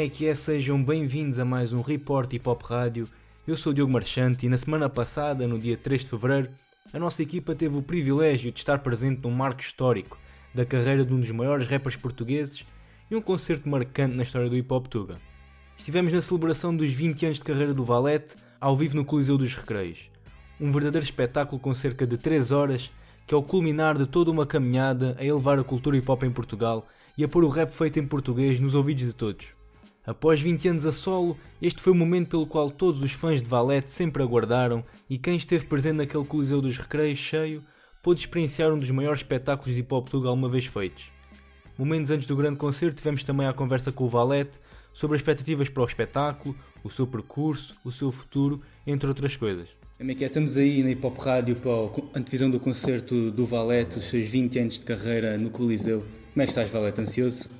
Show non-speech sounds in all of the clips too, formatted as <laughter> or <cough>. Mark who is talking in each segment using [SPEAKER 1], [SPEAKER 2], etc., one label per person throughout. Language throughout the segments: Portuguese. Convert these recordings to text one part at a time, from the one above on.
[SPEAKER 1] é que é? Sejam bem-vindos a mais um Report Hip Hop Rádio. Eu sou o Diogo Marchante e na semana passada, no dia 3 de Fevereiro, a nossa equipa teve o privilégio de estar presente num marco histórico da carreira de um dos maiores rappers portugueses e um concerto marcante na história do hip hop tuga. Estivemos na celebração dos 20 anos de carreira do Valete, ao vivo no Coliseu dos Recreios. Um verdadeiro espetáculo com cerca de 3 horas, que é o culminar de toda uma caminhada a elevar a cultura hip hop em Portugal e a pôr o rap feito em português nos ouvidos de todos. Após 20 anos a solo, este foi o momento pelo qual todos os fãs de Valete sempre aguardaram e quem esteve presente naquele Coliseu dos Recreios cheio pôde experienciar um dos maiores espetáculos de hip hop tuga alguma vez feitos. Momentos antes do grande concerto tivemos também a conversa com o Valete sobre as expectativas para o espetáculo, o seu percurso, o seu futuro, entre outras coisas. É que? Estamos aí na Hip Hop Rádio para a antevisão do concerto do Valete, os seus 20 anos de carreira no Coliseu. Como é que estás, Valete? Ansioso?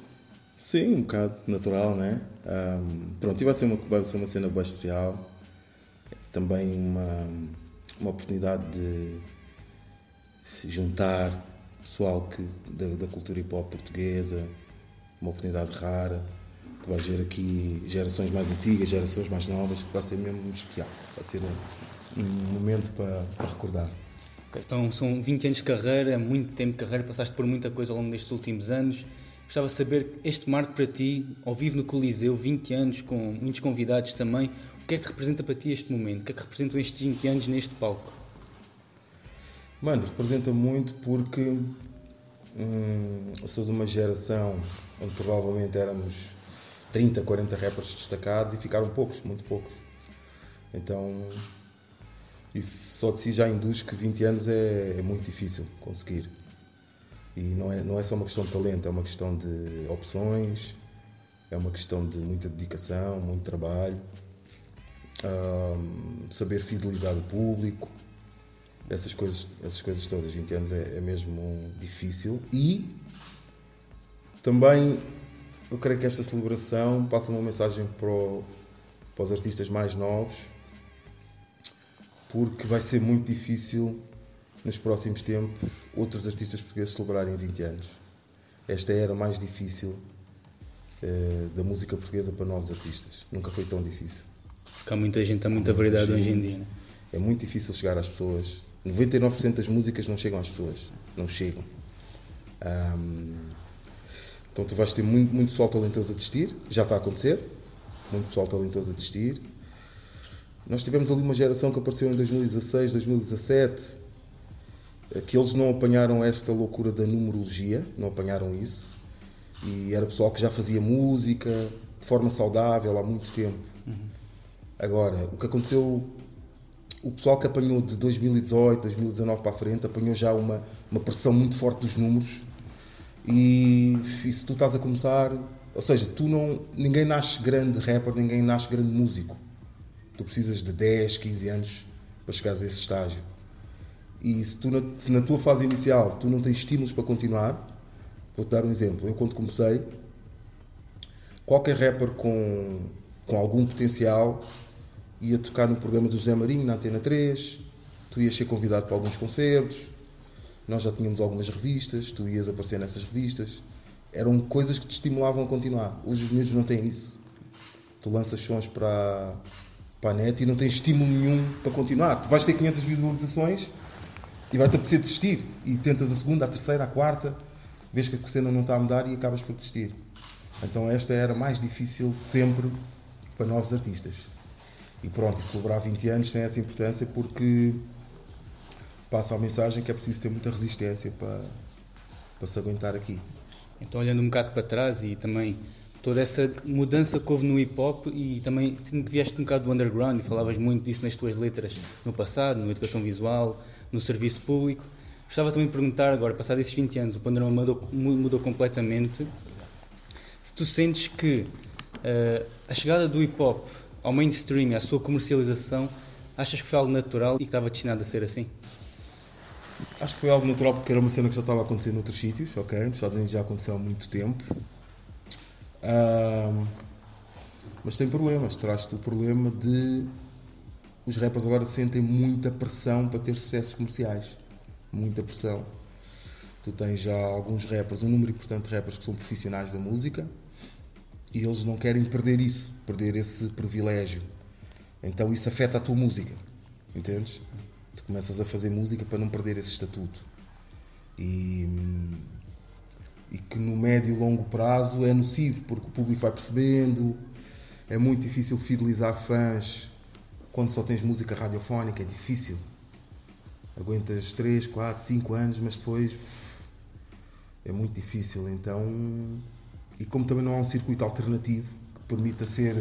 [SPEAKER 2] Sim, um bocado natural, né? Um, pronto, e vai ser, uma, vai ser uma cena bem especial. Também uma, uma oportunidade de juntar pessoal que, da, da cultura hip hop portuguesa, uma oportunidade rara. Tu vais ver aqui gerações mais antigas, gerações mais novas, vai ser mesmo especial. Vai ser um, momento para, para recordar.
[SPEAKER 1] Então, são 20 anos de carreira, muito tempo de carreira, passaste por muita coisa ao longo destes últimos anos. Gostava de saber este marco para ti, ao vivo no Coliseu, 20 anos, com muitos convidados também. O que é que representa para ti este momento? O que é que representam estes 20 anos neste palco?
[SPEAKER 2] Mano, representa muito porque hum, eu sou de uma geração onde provavelmente éramos 30, 40 rappers destacados e ficaram poucos, muito poucos. Então, isso só de si já induz que 20 anos é, é, muito difícil conseguir. E não é, não é só uma questão de talento, é uma questão de opções, é uma questão de muita dedicação, muito trabalho, um, saber fidelizar o público, essas coisas, essas coisas todas. 20 anos é, é mesmo difícil e também eu creio que esta celebração passa uma mensagem para, o, para os artistas mais novos porque vai ser muito difícil nos próximos tempos outros artistas portugueses celebrarem 20 anos. Esta era mais difícil eh, da música portuguesa para novos artistas. Nunca foi tão difícil.
[SPEAKER 1] Porque há muita gente, há muita, muita variedade hoje em dia. Né?
[SPEAKER 2] É muito difícil chegar às pessoas. 99% das músicas não chegam às pessoas. Não chegam. Um, então tu vais ter muito, muito pessoal talentoso a desistir. Já está a acontecer. Muito pessoal talentoso a desistir nós tivemos ali uma geração que apareceu em 2016, 2017, que eles não apanharam esta loucura da numerologia, não apanharam isso. E era pessoal que já fazia música de forma saudável há muito tempo. Uhum. Agora, o que aconteceu, o pessoal que apanhou de 2018, 2019 para a frente, apanhou já uma, uma pressão muito forte dos números. E, e se tu estás a começar, ou seja, tu não, ninguém nasce grande rapper, ninguém nasce grande músico tu precisas de 10, 15 anos para chegares a esse estágio. E se, tu na, se na tua fase inicial tu não tens estímulos para continuar, vou-te dar um exemplo. Eu quando comecei, qualquer rapper com, com algum potencial ia tocar no programa do José Marinho, na Antena 3, tu ias ser convidado para alguns concertos, nós já tínhamos algumas revistas, tu ias aparecer nessas revistas. Eram coisas que te estimulavam a continuar. Hoje os miúdos não têm isso. Tu lanças sons para, para a net e não tens estímulo nenhum para continuar. Tu vais ter 500 visualizações e vai-te apetecer desistir. E tentas a segunda, a terceira, a quarta, vês que a cena não está a mudar e acabas por desistir. Então esta era mais difícil sempre para novos artistas. E pronto, e celebrar 20 anos tem essa importância porque passa a mensagem que é preciso ter muita resistência para, para se aguentar aqui.
[SPEAKER 1] Então olhando um bocado para trás e também toda essa mudança que houve no hip hop e também vieste um bocado do underground e falavas muito disso nas tuas letras no passado, na educação visual, no serviço público. Gostava também de perguntar agora, passados esses 20 anos, o panorama mudou, mudou completamente. Se tu sentes que uh, a chegada do hip hop ao mainstream, à sua comercialização, achas que foi algo natural e que estava destinado a ser assim?
[SPEAKER 2] Acho que foi algo natural porque era uma cena que já estava acontecendo noutros sítios, ok? Nos Estados Unidos já aconteceu há muito tempo mas tem problemas. Traz-te o problema de os rappers agora sentem muita pressão para ter sucessos comerciais. Muita pressão. Tu tens já alguns rappers, um número importante de rappers que são profissionais da música e eles não querem perder isso, perder esse privilégio. Então isso afeta a tua música, entendes? Tu começas a fazer música para não perder esse estatuto. E, e que no médio e longo prazo é nocivo, porque o público vai percebendo, é muito difícil fidelizar fãs quando só tens música radiofónica, é difícil. Aguentas 3, 4, 5 anos, mas depois é muito difícil. Então, e como também não há um circuito alternativo que permita ser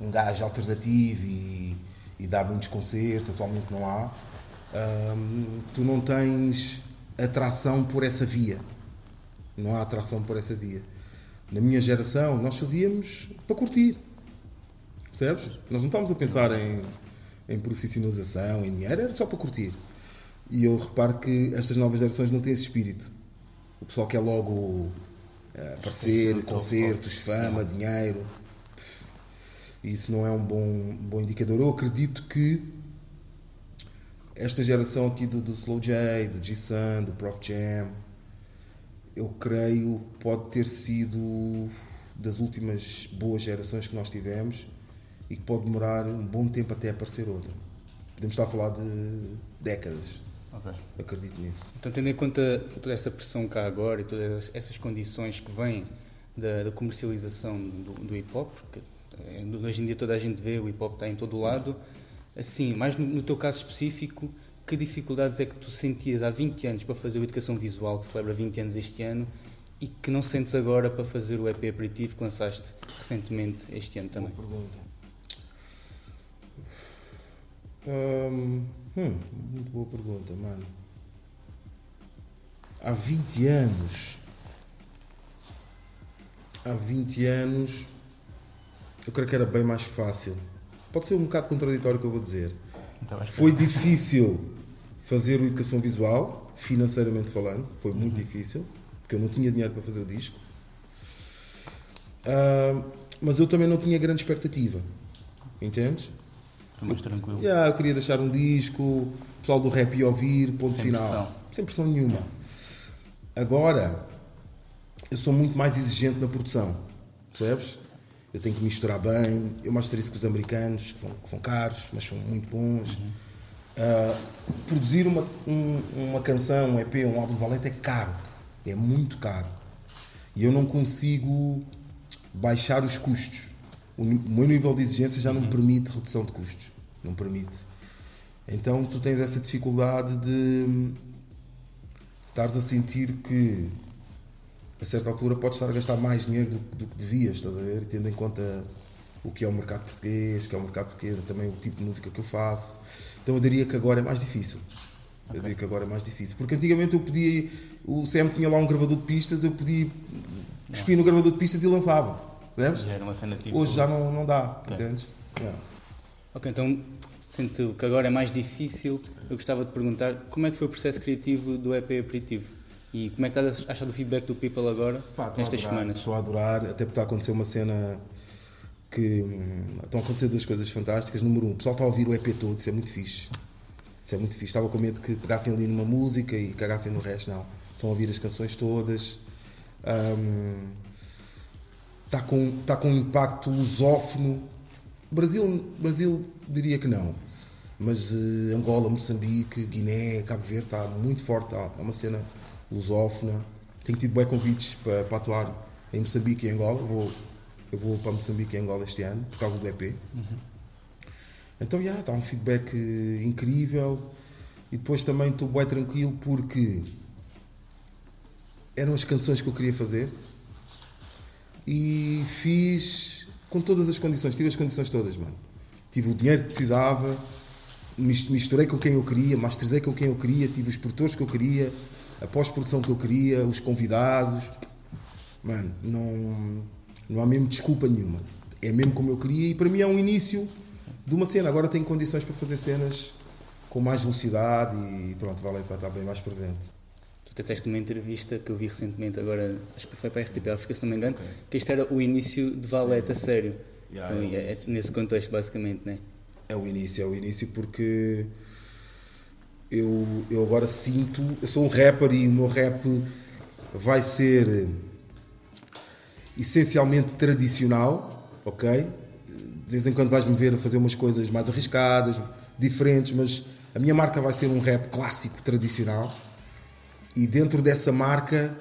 [SPEAKER 2] um gajo alternativo e, e dar muitos concertos, atualmente não há, hum, tu não tens atração por essa via. Não há atração por essa via. Na minha geração, nós fazíamos para curtir. Percebes? Nós não estávamos a pensar em, em profissionalização, em dinheiro, era só para curtir. E eu reparo que estas novas gerações não têm esse espírito. O pessoal quer logo uh, aparecer, concertos, fama, dinheiro. E isso não é um bom, bom indicador. Eu acredito que esta geração aqui do, do Slow J, do G-Sun, do Prof Jam, eu creio pode ter sido das últimas boas gerações que nós tivemos e que pode demorar um bom tempo até aparecer outra. Podemos estar a falar de décadas. Okay. Acredito nisso.
[SPEAKER 3] Então, tendo em conta toda essa pressão cá agora e todas essas condições que vêm da, da comercialização do, do hip hop, porque eh, hoje em dia toda a gente vê o hip hop está em todo o lado, assim, mais no, no teu caso específico, que dificuldades é que tu sentias há 20 anos para fazer a Educação Visual, que celebra 20 anos este ano, e que não sentes agora para fazer o EP aperitivo que lançaste recentemente este ano também?
[SPEAKER 2] Boa pergunta. Hum, hum, muito boa pergunta, mano. Há 20 anos. Há 20 anos. Eu creio que era bem mais fácil. Pode ser um bocado contraditório o que eu vou dizer. Então, Foi difícil fazer a educação visual, financeiramente falando. Foi muito uhum. difícil, porque eu não tinha dinheiro para fazer o disco. Uh, mas eu também não tinha grande expectativa. Entendes?
[SPEAKER 3] Mais tranquilo.
[SPEAKER 2] Yeah, eu queria deixar um disco, o pessoal do rap ia ouvir, ponto Sem final. Pressão. Sem pressão nenhuma. Yeah. Agora, eu sou muito mais exigente na produção, percebes? Eu tenho que misturar bem. Eu masterizo com os americanos, que são, que são caros, mas são muito bons. Uhum. Uh, produzir uma, um, uma canção, um EP, um álbum de valente é caro. É muito caro. E eu não consigo baixar os custos. O, meu nível de exigência já não permite redução de custos não permite. Então tu tens essa dificuldade de estares a sentir que a certa altura podes estar a gastar mais dinheiro do, do que devias, estás a ver? Tendo em conta o que é o mercado português, que é o mercado pequeno, também o tipo de música que eu faço. Então eu diria que agora é mais difícil. Eu diria que agora é mais difícil. Porque antigamente eu podia, o CM tinha lá um gravador de pistas, eu podia cuspir no gravador de pistas e lançava.
[SPEAKER 3] Já era uma cena tipo...
[SPEAKER 2] Hoje já não, não dá, okay. entendes? Yeah.
[SPEAKER 3] Ok, então sinto que agora é mais difícil. Eu gostava de perguntar como é que foi o processo criativo do EP Aperitivo e como é que estás a achar do feedback do People agora, Pá, nestas
[SPEAKER 2] adorar,
[SPEAKER 3] semanas?
[SPEAKER 2] Estou a adorar, até porque está a acontecer uma cena que hum, estão a acontecer duas coisas fantásticas. Número um, o pessoal está a ouvir o EP todo, isso é muito fixe. Isso é muito fixe. Estava com medo que pegassem ali numa música e cagassem no resto, não. Estão a ouvir as canções todas. Um, está, com, está com um impacto lusófono Brasil, Brasil diria que não. Mas uh, Angola, Moçambique, Guiné, Cabo Verde está muito forte. Há uma cena lusófona. Tenho tido bem convites para, para atuar em Moçambique e Angola. Vou, eu vou para Moçambique e Angola este ano por causa do EP. Uhum. Então, já, yeah, está um feedback uh, incrível. E depois também estou bem tranquilo porque eram as canções que eu queria fazer e fiz com todas as condições, tive as condições todas, mano. Tive o dinheiro que precisava, misturei com quem eu queria, masterizei com quem eu queria, tive os produtores que eu queria, a pós-produção que eu queria, os convidados. Mano, não, não há mesmo desculpa nenhuma. É mesmo como eu queria e para mim é um início de uma cena. Agora tenho condições para fazer cenas com mais velocidade e pronto, Valente vai estar bem mais presente.
[SPEAKER 3] Tu disseste numa entrevista que eu vi recentemente, agora acho que foi para a RTP, África, se não me engano, okay. que isto era o início de Valete a sério. Yeah, então, é, é, nesse contexto, basicamente, né?
[SPEAKER 2] É o início, é o início porque eu, eu agora sinto, eu sou um rapper e o meu rap vai ser essencialmente tradicional, ok? De vez em quando vais-me ver a fazer umas coisas mais arriscadas, diferentes, mas a minha marca vai ser um rap clássico, tradicional. E dentro dessa marca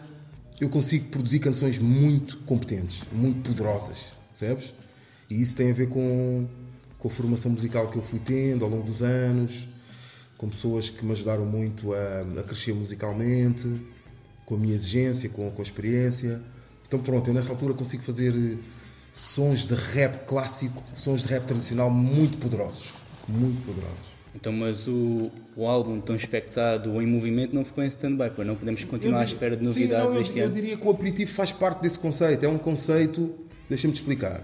[SPEAKER 2] eu consigo produzir canções muito competentes, muito poderosas, percebes? E isso tem a ver com, com a formação musical que eu fui tendo ao longo dos anos, com pessoas que me ajudaram muito a, a crescer musicalmente, com a minha exigência, com, com a experiência. Então pronto, eu nesta altura consigo fazer eh, sons de rap clássico, sons de rap tradicional muito poderosos. Muito poderosos.
[SPEAKER 1] Então, mas o, o álbum tão expectado, o Em Movimento, não ficou em stand-by, pois não podemos continuar diria, à espera de novidades sim, não, este
[SPEAKER 2] eu,
[SPEAKER 1] ano?
[SPEAKER 2] Eu diria que o aperitivo faz parte desse conceito, é um conceito, deixa-me te explicar.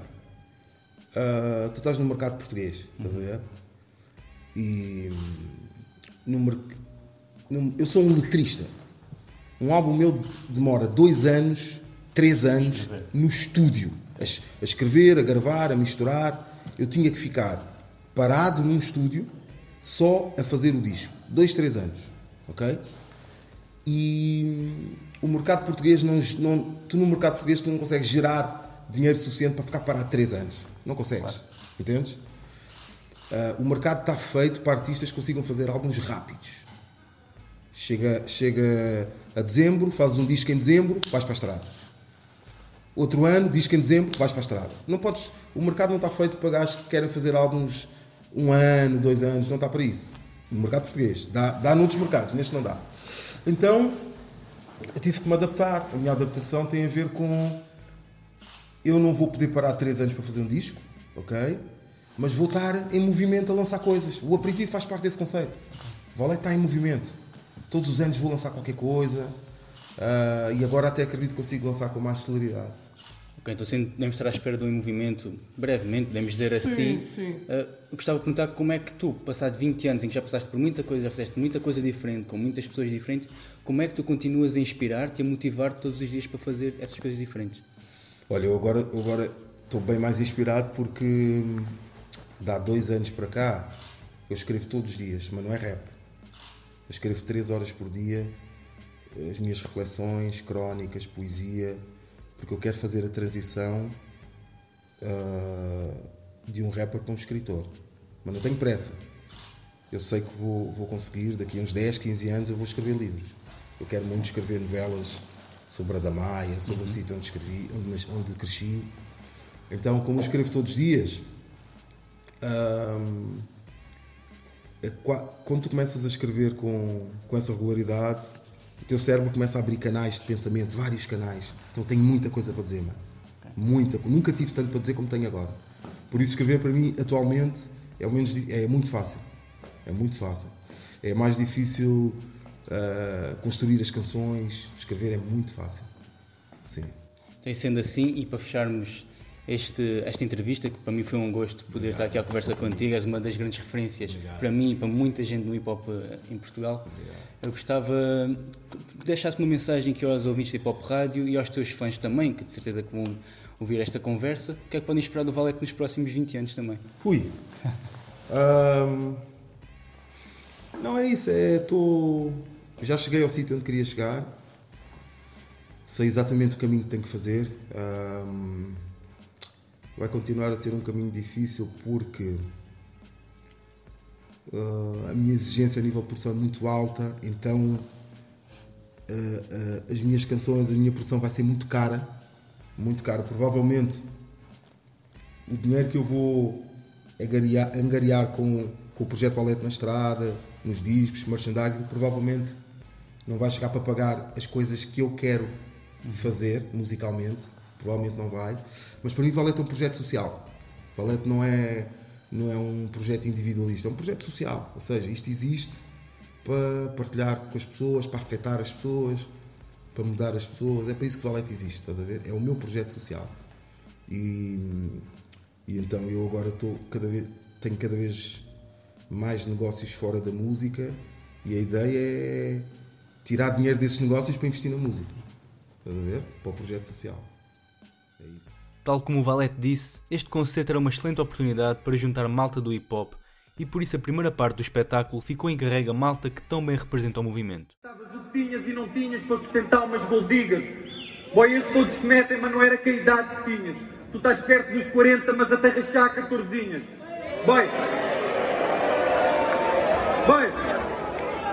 [SPEAKER 2] Uh, tu estás no mercado português, estás a ver? E no, no, eu sou um letrista. Um álbum meu demora dois anos, três anos no estúdio, a, a escrever, a gravar, a misturar. Eu tinha que ficar parado num estúdio só a fazer o disco. Dois, três anos. Ok? E o mercado português não, não, tu no mercado português tu não consegues gerar dinheiro suficiente para ficar parado três anos. Não consegues. Claro. Entendes? Uh, o mercado está feito para artistas que consigam fazer álbuns rápidos. Chega, chega a dezembro, fazes um disco em dezembro, vais para a estrada. Outro ano, disco em dezembro, vais para a estrada. Não podes, o mercado não está feito para gajos que querem fazer álbuns um ano, dois anos, não está para isso. No mercado português. Dá, dá noutros mercados, neste não dá. Então, eu tive que me adaptar. A minha adaptação tem a ver com. Eu não vou poder parar três anos para fazer um disco, ok? Mas vou estar em movimento a lançar coisas. O aperitivo faz parte desse conceito. Vale está em movimento. Todos os anos vou lançar qualquer coisa. Uh, e agora até acredito que consigo lançar com mais celeridade.
[SPEAKER 1] Ok, então assim devemos estar à espera de um movimento brevemente, podemos dizer assim.
[SPEAKER 2] Sim.
[SPEAKER 1] Uh, gostava de perguntar como é que tu, passado 20 anos em que já passaste por muita coisa, já fizeste muita coisa diferente, com muitas pessoas diferentes, como é que tu continuas a inspirar-te e a motivar-te todos os dias para fazer essas coisas diferentes?
[SPEAKER 2] Olha, eu agora, eu agora estou bem mais inspirado porque há dois anos para cá eu escrevo todos os dias, mas não é rap. Eu escrevo três horas por dia as minhas reflexões, crónicas, poesia, porque eu quero fazer a transição uh, de um rapper para um escritor. Mas não tenho pressa. Eu sei que vou, vou conseguir, daqui a uns 10, 15 anos, eu vou escrever livros. Eu quero muito escrever novelas sobre a Damaia, sobre uhum. o sítio onde escrevi, onde, onde cresci. Então, como eu escrevo todos os dias, um, é quando tu começas a escrever com, com essa regularidade, o teu cérebro começa a abrir canais de pensamento, vários canais. Então tenho muita coisa para dizer, mano. Muita. Nunca tive tanto para dizer como tenho agora. Por isso escrever para mim atualmente é, menos, é muito fácil. É muito fácil. É mais difícil uh, construir as canções, escrever é muito fácil. Sim.
[SPEAKER 1] Então, sendo assim, e para fecharmos este, esta entrevista, que para mim foi um gosto poder estar aqui à conversa contigo, és uma das grandes referências Obrigado. para mim e para muita gente no hip hop eh, em Portugal. Obrigado. Eu gostava que deixasse uma mensagem aqui aos ouvintes de hip hop rádio e aos teus fãs também, que de certeza que vão ouvir esta conversa. O que é que podem esperar do Valete nos próximos 20 anos também?
[SPEAKER 2] Fui. um... <laughs> Não é isso, é. Tô... Já cheguei ao sítio onde queria chegar, sei exatamente o caminho que tenho que fazer. Um vai continuar a ser um caminho difícil porque uh, a minha exigência a nível de produção é muito alta, então uh, uh, as minhas canções, a minha produção vai ser muito cara, muito cara. Provavelmente o dinheiro que eu vou angariar, angariar com, com o projeto Valete na Estrada, nos discos, merchandising, provavelmente não vai chegar para pagar as coisas que eu quero fazer musicalmente provavelmente não vai. Mas para mim Valete é um projeto social. Valete não é, não é um projeto individualista, é um projeto social. Ou seja, isto existe para partilhar com as pessoas, para afetar as pessoas, para mudar as pessoas. É para isso que Valete existe, estás a ver? É o meu projeto social. E, e então eu agora estou cada vez, tenho cada vez mais negócios fora da música e a ideia é tirar dinheiro desses negócios para investir na música. Estás a ver? Para o projeto social. É isso.
[SPEAKER 1] Tal como o Valete disse, este concerto era uma excelente oportunidade para juntar malta do hip hop e por isso a primeira parte do espetáculo ficou encarregue a malta que tão bem representa o movimento.
[SPEAKER 4] Estavas o que tinhas e não tinhas para sustentar umas goldigas. Boy, eles todos cometem, mas não era que a idade que tinhas. Tu estás perto dos 40, mas a terra já 14. Boy. Boy.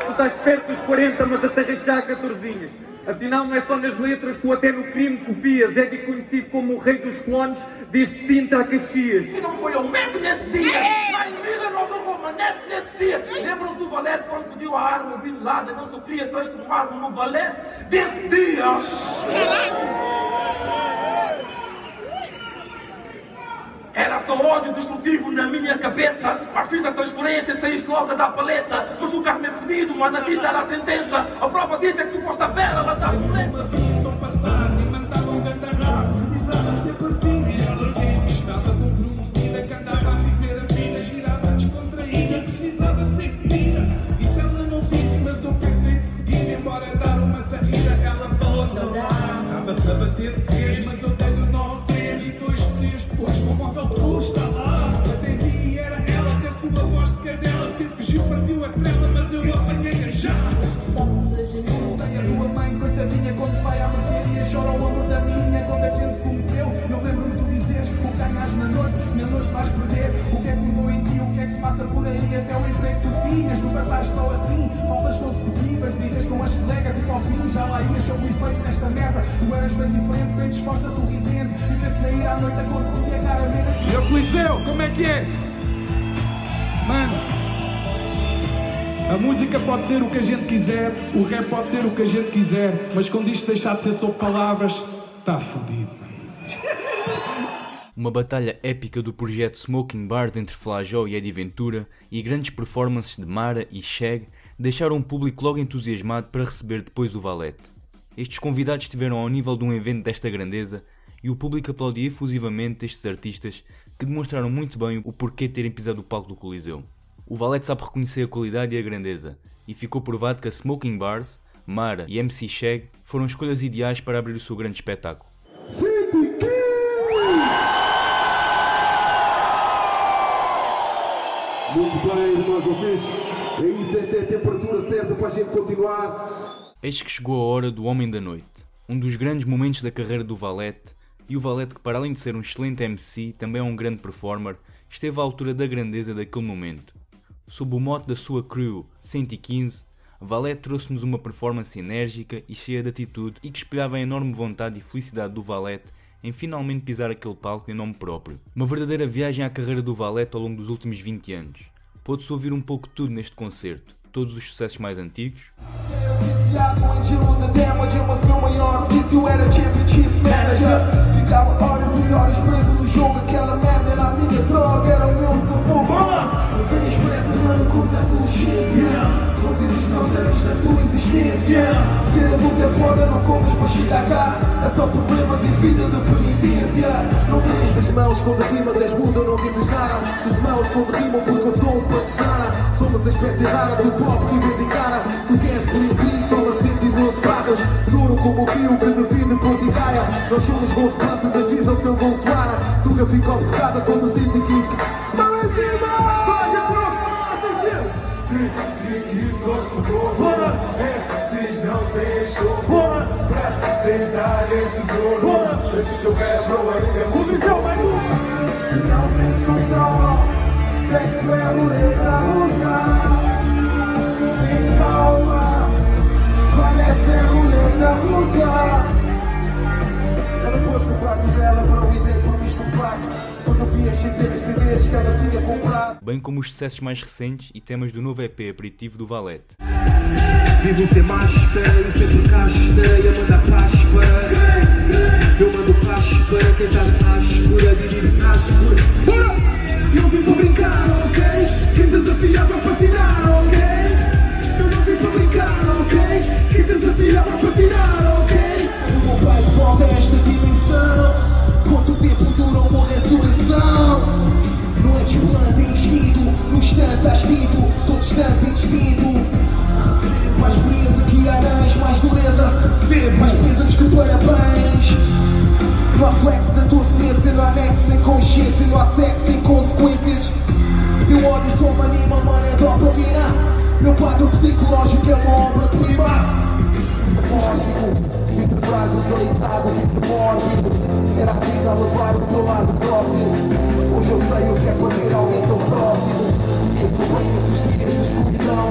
[SPEAKER 4] Tu estás perto dos 40, mas a terra já 14. Afinal, não é só nas letras, tu até no crime copias. É conhecido como o rei dos clones, desde Sinta a Caxias.
[SPEAKER 5] E não foi ao metro nesse dia, na Emília não deu Romanete nesse dia. Lembram-se do Valete quando pediu a arma ao Bin Laden? Não só queria transformar-me no Valete desse dia. Era só ódio destrutivo na minha cabeça. Mas fiz a transferência, saíste logo da paleta. Mas o carro é fedido, mas a dita era a sentença. A prova disso é que tu foste a bela, ela está muleta.
[SPEAKER 6] Então passado e mandavam ganda rap. Precisava ser partido e ela disse: Estava comprometida, que andava a viver a vida, girava descontraída, precisava ser comida. Isso ela não disse, mas eu pensei de seguir. Embora dar uma saída, ela falou: Não. Estava-se a bater de três, mas Quem fugiu partiu a trela, mas eu apanhei a já. Sei a tua mãe, coitadinha, quando vai à mercearia, chora o amor da minha. Quando a gente se conheceu, eu lembro-me de dizeres o ganhas na noite, na noite vais perder. O que é que mudou em ti, o que é que se passa por aí? Até o emprego que tu tinhas, nunca estás só assim. Faltas consecutivas, brigas com as colegas e para o fim já lá ias sobre o efeito desta merda. Tu eras bem diferente, bem disposta, sorridente. E que sair à noite acontecia raramente. E o Coliseu, como é que é? Mano. A música pode ser o que a gente quiser, o rap pode ser o que a gente quiser, mas quando isto deixar de ser sobre palavras, está fodido.
[SPEAKER 1] Uma batalha épica do projeto Smoking Bars entre Flajó e Eddie Ventura e grandes performances de Mara e Shag deixaram o público logo entusiasmado para receber depois o Valete. Estes convidados estiveram ao nível de um evento desta grandeza e o público aplaudia efusivamente estes artistas que demonstraram muito bem o porquê terem pisado o palco do Coliseu. O Valete sabe reconhecer a qualidade e a grandeza, e ficou provado que a Smoking Bars, Mara e MC Shag foram escolhas ideais para abrir o seu grande espetáculo.
[SPEAKER 7] Muito bem, irmãos, vocês. É isso, esta é a temperatura certa para a gente continuar.
[SPEAKER 1] Eis que chegou a hora do Homem da Noite, um dos grandes momentos da carreira do Valete, e o Valete que para além de ser um excelente MC, também é um grande performer, esteve à altura da grandeza daquele momento. Sob o mote da sua crew 115, Valete trouxe-nos uma performance enérgica e cheia de atitude e que espelhava a enorme vontade e felicidade do Valete em finalmente pisar aquele palco em nome próprio. Uma verdadeira viagem à carreira do Valete ao longo dos últimos 20 anos. Pode-se ouvir um pouco de tudo neste concerto, todos os sucessos mais antigos,
[SPEAKER 2] era o meu desafogo. Não curta a adolescência. Fazer os meus anos da tua existência. Ser adulto é foda, não contas para chegar cá. É só problemas e vida de penitência. Não tens as mãos quando rimas, és muda, não dizes nada. Os mãos quando rimam, porque eu sou um punch nada. Somos a espécie rara do pop reivindicada. Tu queres bling bling, toma 112 barras. Duro como o rio que divide ponte e gaia. Nós somos passas, avisa o teu ara. Tu que fica obcecada quando 115 que. Mão em cima! Vai, russa. Tem calma, parece é roleta russa.
[SPEAKER 1] Bem como os sucessos mais recentes e temas do novo EP aperitivo do Valete.
[SPEAKER 7] Vivo sem máscara e sempre cá esteia, manda para. Eu mando para quem está na áspera, divide na áspera.
[SPEAKER 6] Eu vim para brincar, ok? Quem desafiava para tirar, ok? Eu não vim para brincar, ok? Quem desafiava para tirar, ok?
[SPEAKER 2] O meu pai volta a esta dimensão. Quanto tempo dura uma ressurreição? Não é é instinto distante, às vivo, sou distante e despido. Mais frieza que aranhas, mais dureza, febre, mais pesados que parabéns. Não há flex na tua ciência, não há nexo, nem consciência, não há sexo, sem consequências. Teu olho só uma anima, mano, é dopamina. Meu quadro psicológico é uma obra-prima. Código mórbido Era levar o teu lado próximo? Hoje eu sei o que é alguém tão próximo. Esses dias de escuridão.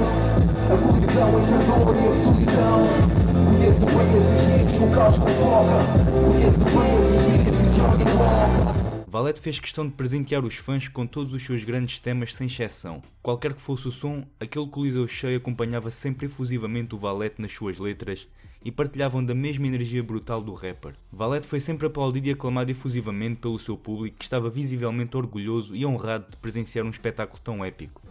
[SPEAKER 2] A colisão entre a dor e a solidão. Conheço bem esses dias caos Conheço bem esses dias e
[SPEAKER 1] Valete fez questão de presentear os fãs com todos os seus grandes temas sem exceção. Qualquer que fosse o som, aquele coliseu cheio acompanhava sempre efusivamente o Valete nas suas letras e partilhavam da mesma energia brutal do rapper. Valete foi sempre aplaudido e aclamado efusivamente pelo seu público que estava visivelmente orgulhoso e honrado de presenciar um espetáculo tão épico.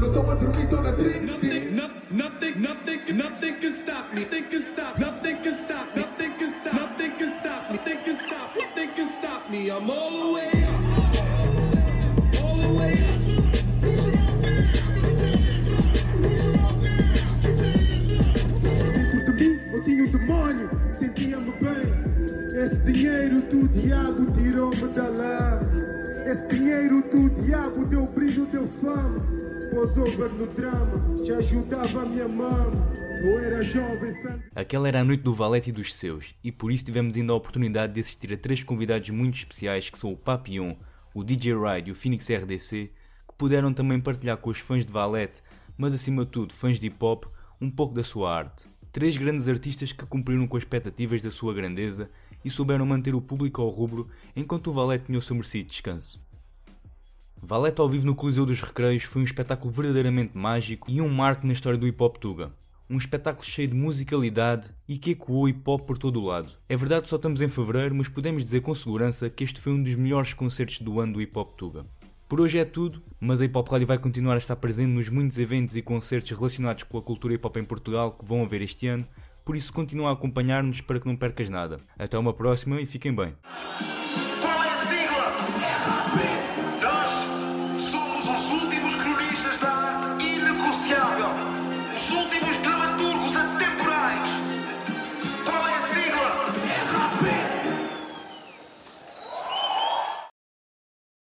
[SPEAKER 2] No uou, sangue na drink
[SPEAKER 8] Nothing, no- nothing, nothing, nothing can stop me. Nothing can stop. Nothing can stop. Nothing can stop. Nothing can stop. Nothing can stop. Nothing can stop me. I'm all the way up. All the way up.
[SPEAKER 9] Eu tinha o demónio, sentia-me bem. Esse dinheiro do diabo tirou-me da lama. Esse dinheiro do diabo deu brilho, deu fama. Pôs over no drama, ajudava a minha mama. Eu era jovem, sangue.
[SPEAKER 1] Aquela era a noite do Valete e dos seus, e por isso tivemos ainda a oportunidade de assistir a três convidados muito especiais que são o Papillon, o DJ Ride e o Phoenix RDC, que puderam também partilhar com os fãs de Valete, mas acima de tudo fãs de hip hop, um pouco da sua arte. Três grandes artistas que cumpriram com as expectativas da sua grandeza e souberam manter o público ao rubro enquanto o Valete tinha o seu merecido descanso. Valete ao vivo no Coliseu dos Recreios foi um espetáculo verdadeiramente mágico e um marco na história do hip hop Tuga. Um espetáculo cheio de musicalidade e que ecoou hip hop por todo o lado. É verdade que só estamos em fevereiro, mas podemos dizer com segurança que este foi um dos melhores concertos do ano do hip hop Tuga. Por hoje é tudo, mas a Hip Hop Rádio vai continuar a estar presente nos muitos eventos e concertos relacionados com a cultura hip hop em Portugal que vão haver este ano, por isso continua a acompanhar-nos para que não percas nada. Até uma próxima e fiquem bem.
[SPEAKER 10] Qual é a sigla?